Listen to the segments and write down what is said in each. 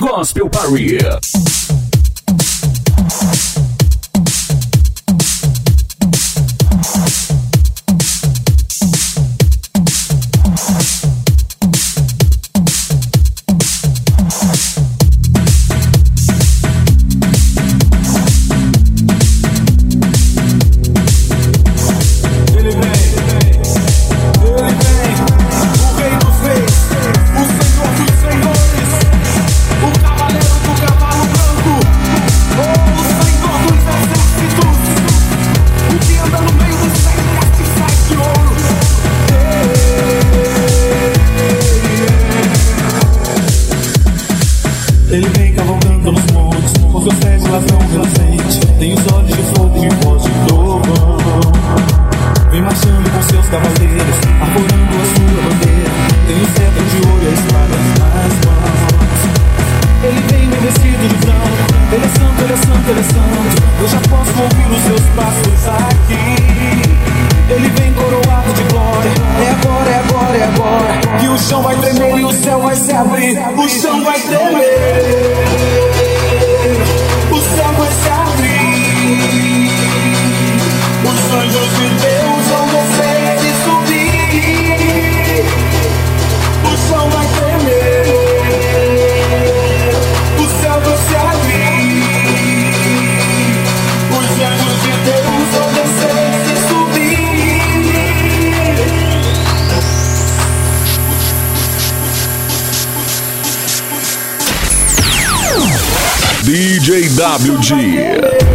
Gospel Party. DJ WG.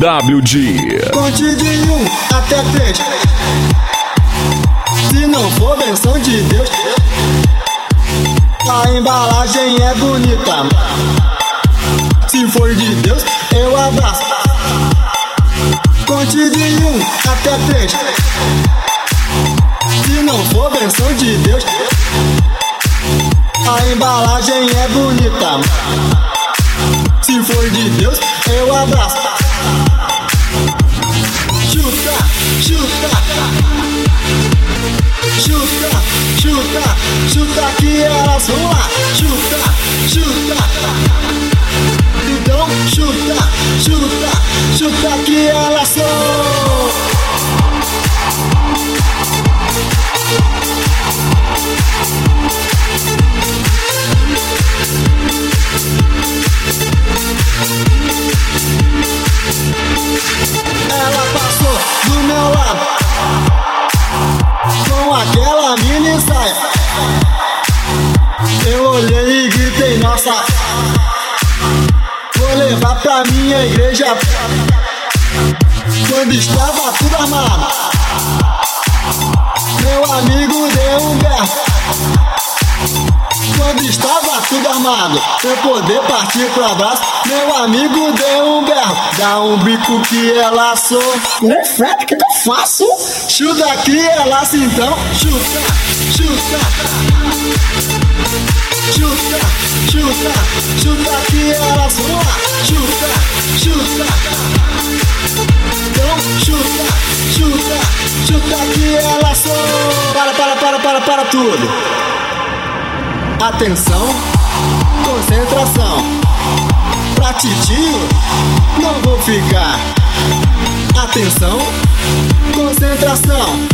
De um até três. Se não for benção de Deus, a embalagem é bonita. Se for de Deus, eu abraço. Um até três. Se não for benção de Deus, a embalagem é bonita. Se for de Deus, eu abraço. Chuta, chuta, chuta que elas vão lá. Chuta, Bico que ela sou. Né, Fred, o que, eu faço? Chuta aqui, ela se então. Chuta, chuta. Chuta, chuta, chuta aqui, ela sou. Chuta, chuta. Então chuta, chuta, chuta aqui, ela sou. Para, para, para, para, para tudo. Atenção, concentração. Titio, não vou ficar. Atenção, concentração.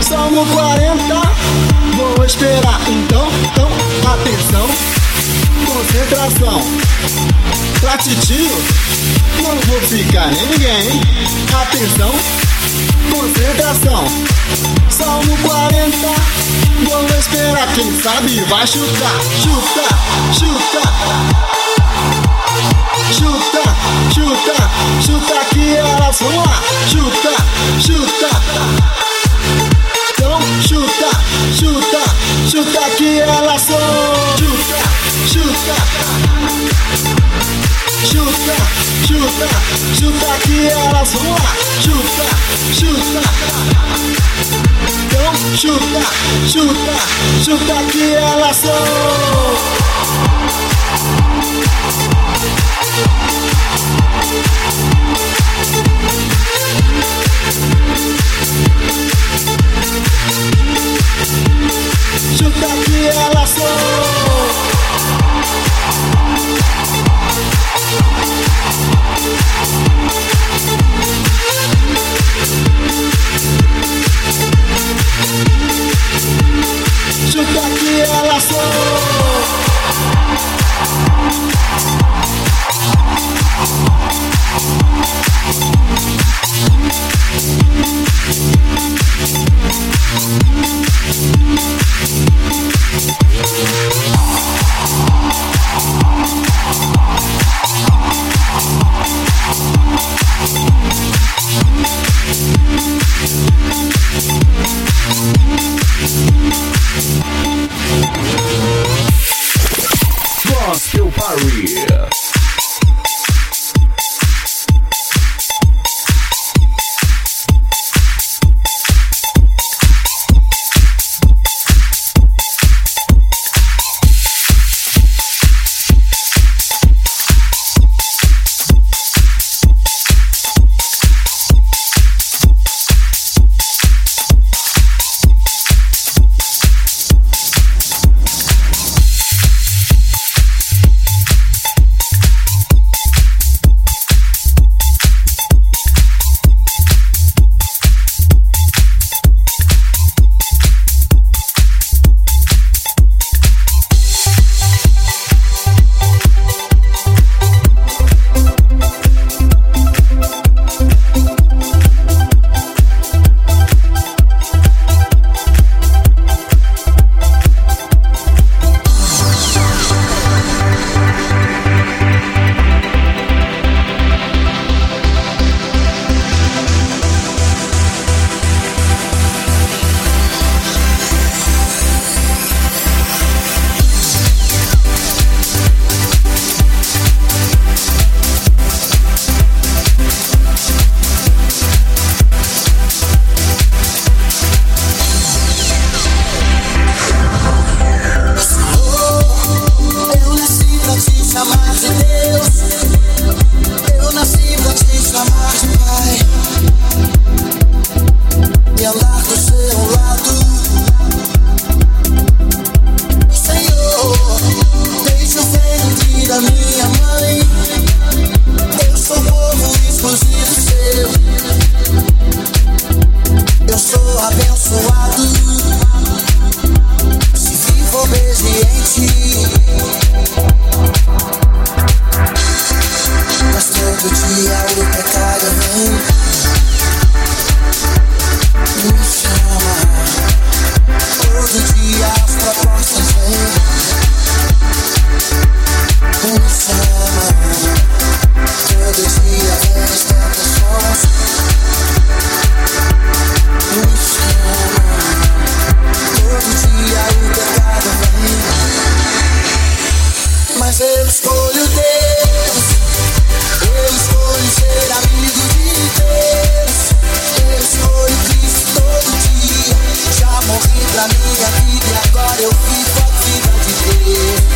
Somos 40, vou esperar. Então, então, atenção, concentração. Titio, não vou ficar nem ninguém. Atenção, concentração. Salmo 40, vamos esperar. Quem sabe vai chutar, chuta, chuta. Chuta, chuta, chuta que elas vão lá. Chuta, chuta. Então chuta, chuta, chuta que elas são. Chuta, chuta. Chuta, chuta, chuta que elas vão lá. Chuta, chuta. Então chuta, chuta, chuta que elas são. De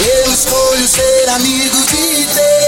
Eu escolho ser amigo de Deus.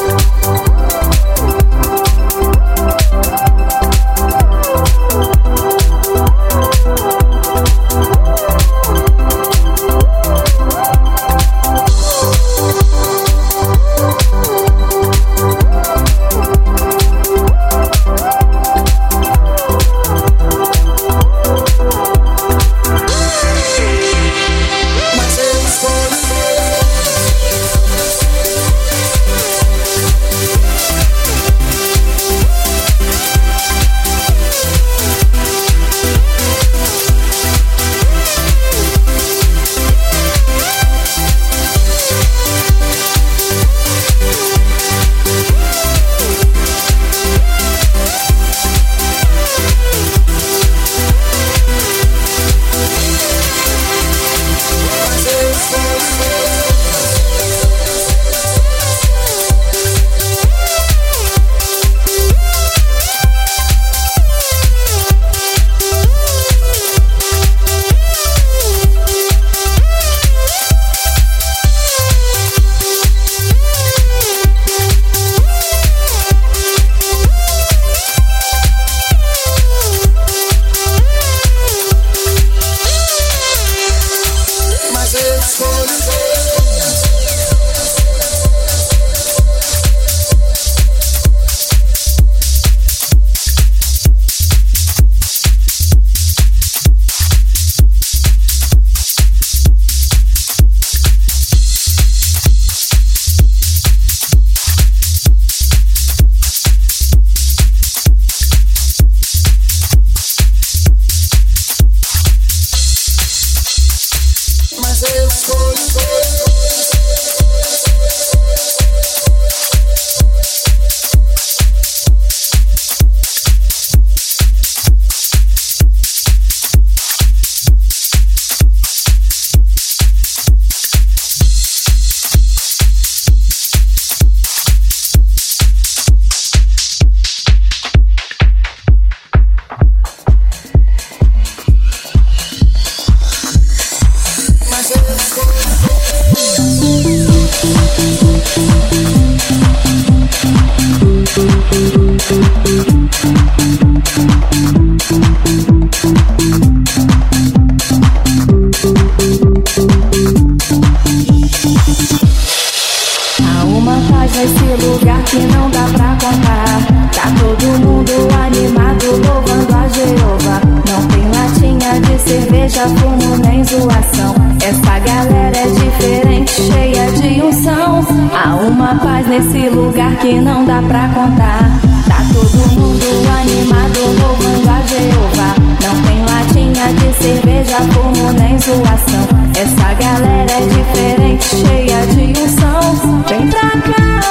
lugar que não dá pra contar. Tá todo mundo animado, louvando a Jeová. Não tem latinha de cerveja, fumo nem zoação. Essa galera é diferente, cheia de unção. Vem pra cá,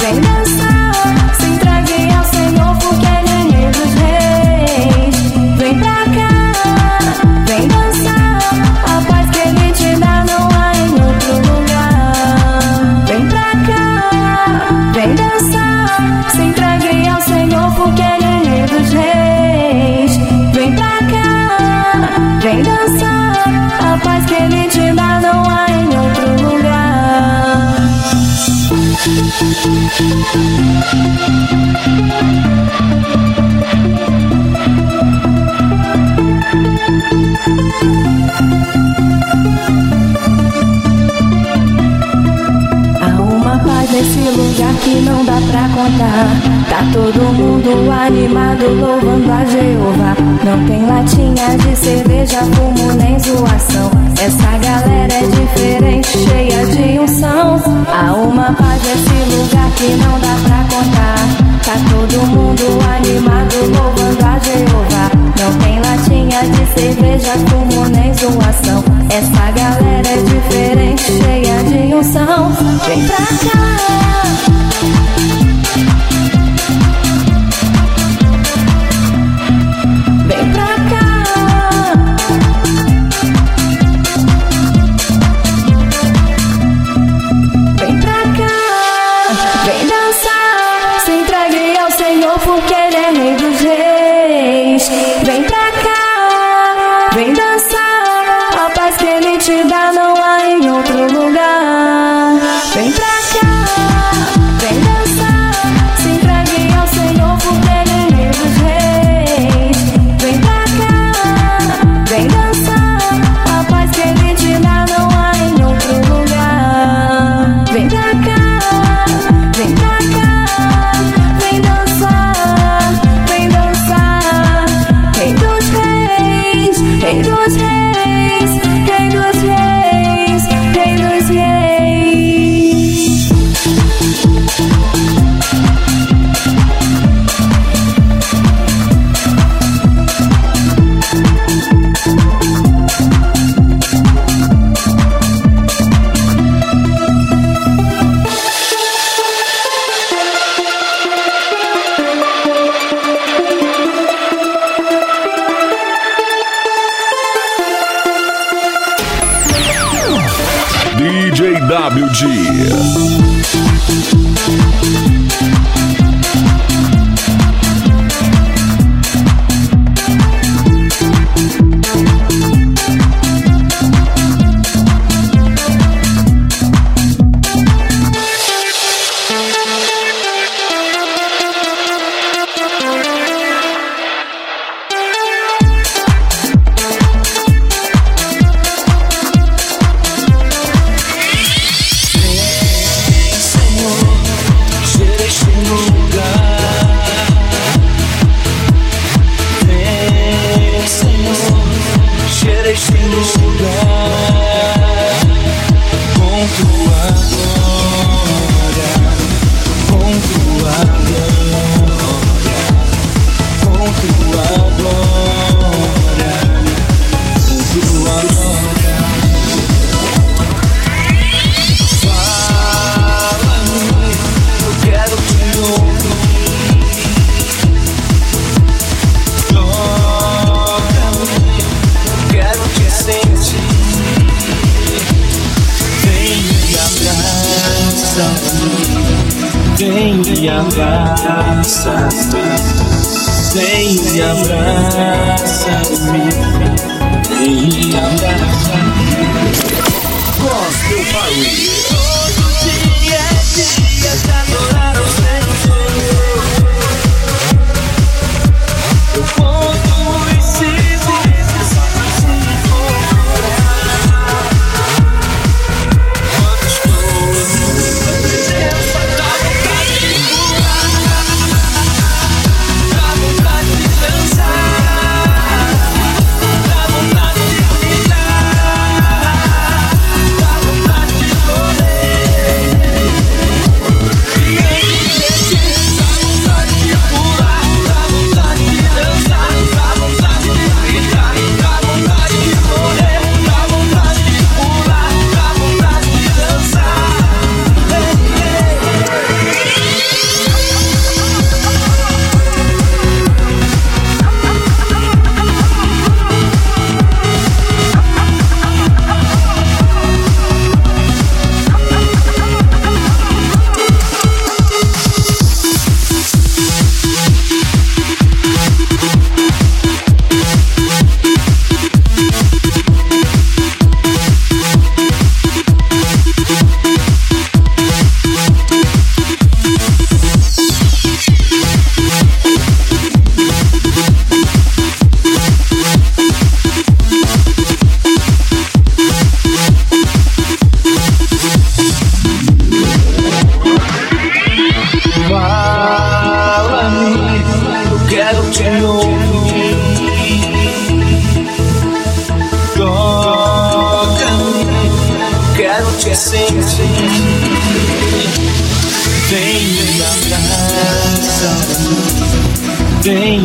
vem dançar. Se entregue ao Senhor, porque ele é rei dos reis. Vem pra cá. Vem dançar, a paz que ele te dá não há em outro lugar. Há uma paz nesse lugar que não dá pra Tá, tá todo mundo animado louvando a Jeová. Não tem latinha de cerveja, fumo nem zoação. Essa galera é diferente, cheia de unção. Há uma paz nesse lugar que não dá pra contar. Tá todo mundo animado louvando a Jeová. Não tem latinha de cerveja, fumo nem zoação. Essa galera é diferente, cheia de unção. Vem pra cá. Vem pra Vem me abraça, vem e abraça-me, vem e abraça-me. Todo dia é dia de adorar o Senhor.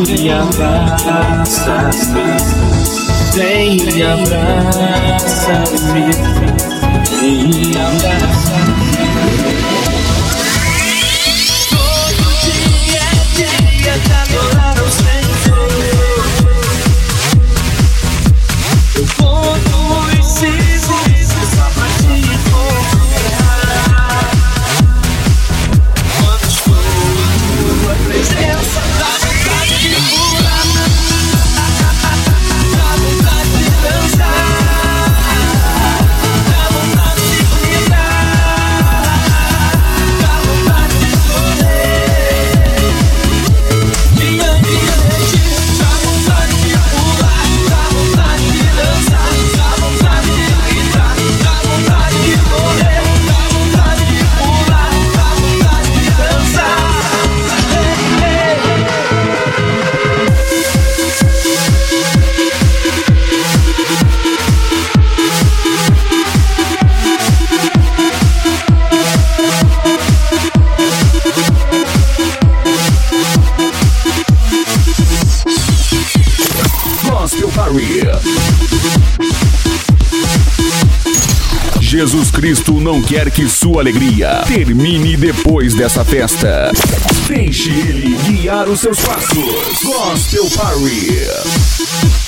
me abraça, vem me abraça, vem me abraça. Todo dia, dia adorar. Jesus Cristo não quer que sua alegria termine depois dessa festa. Deixe ele guiar os seus passos. Gospel Party.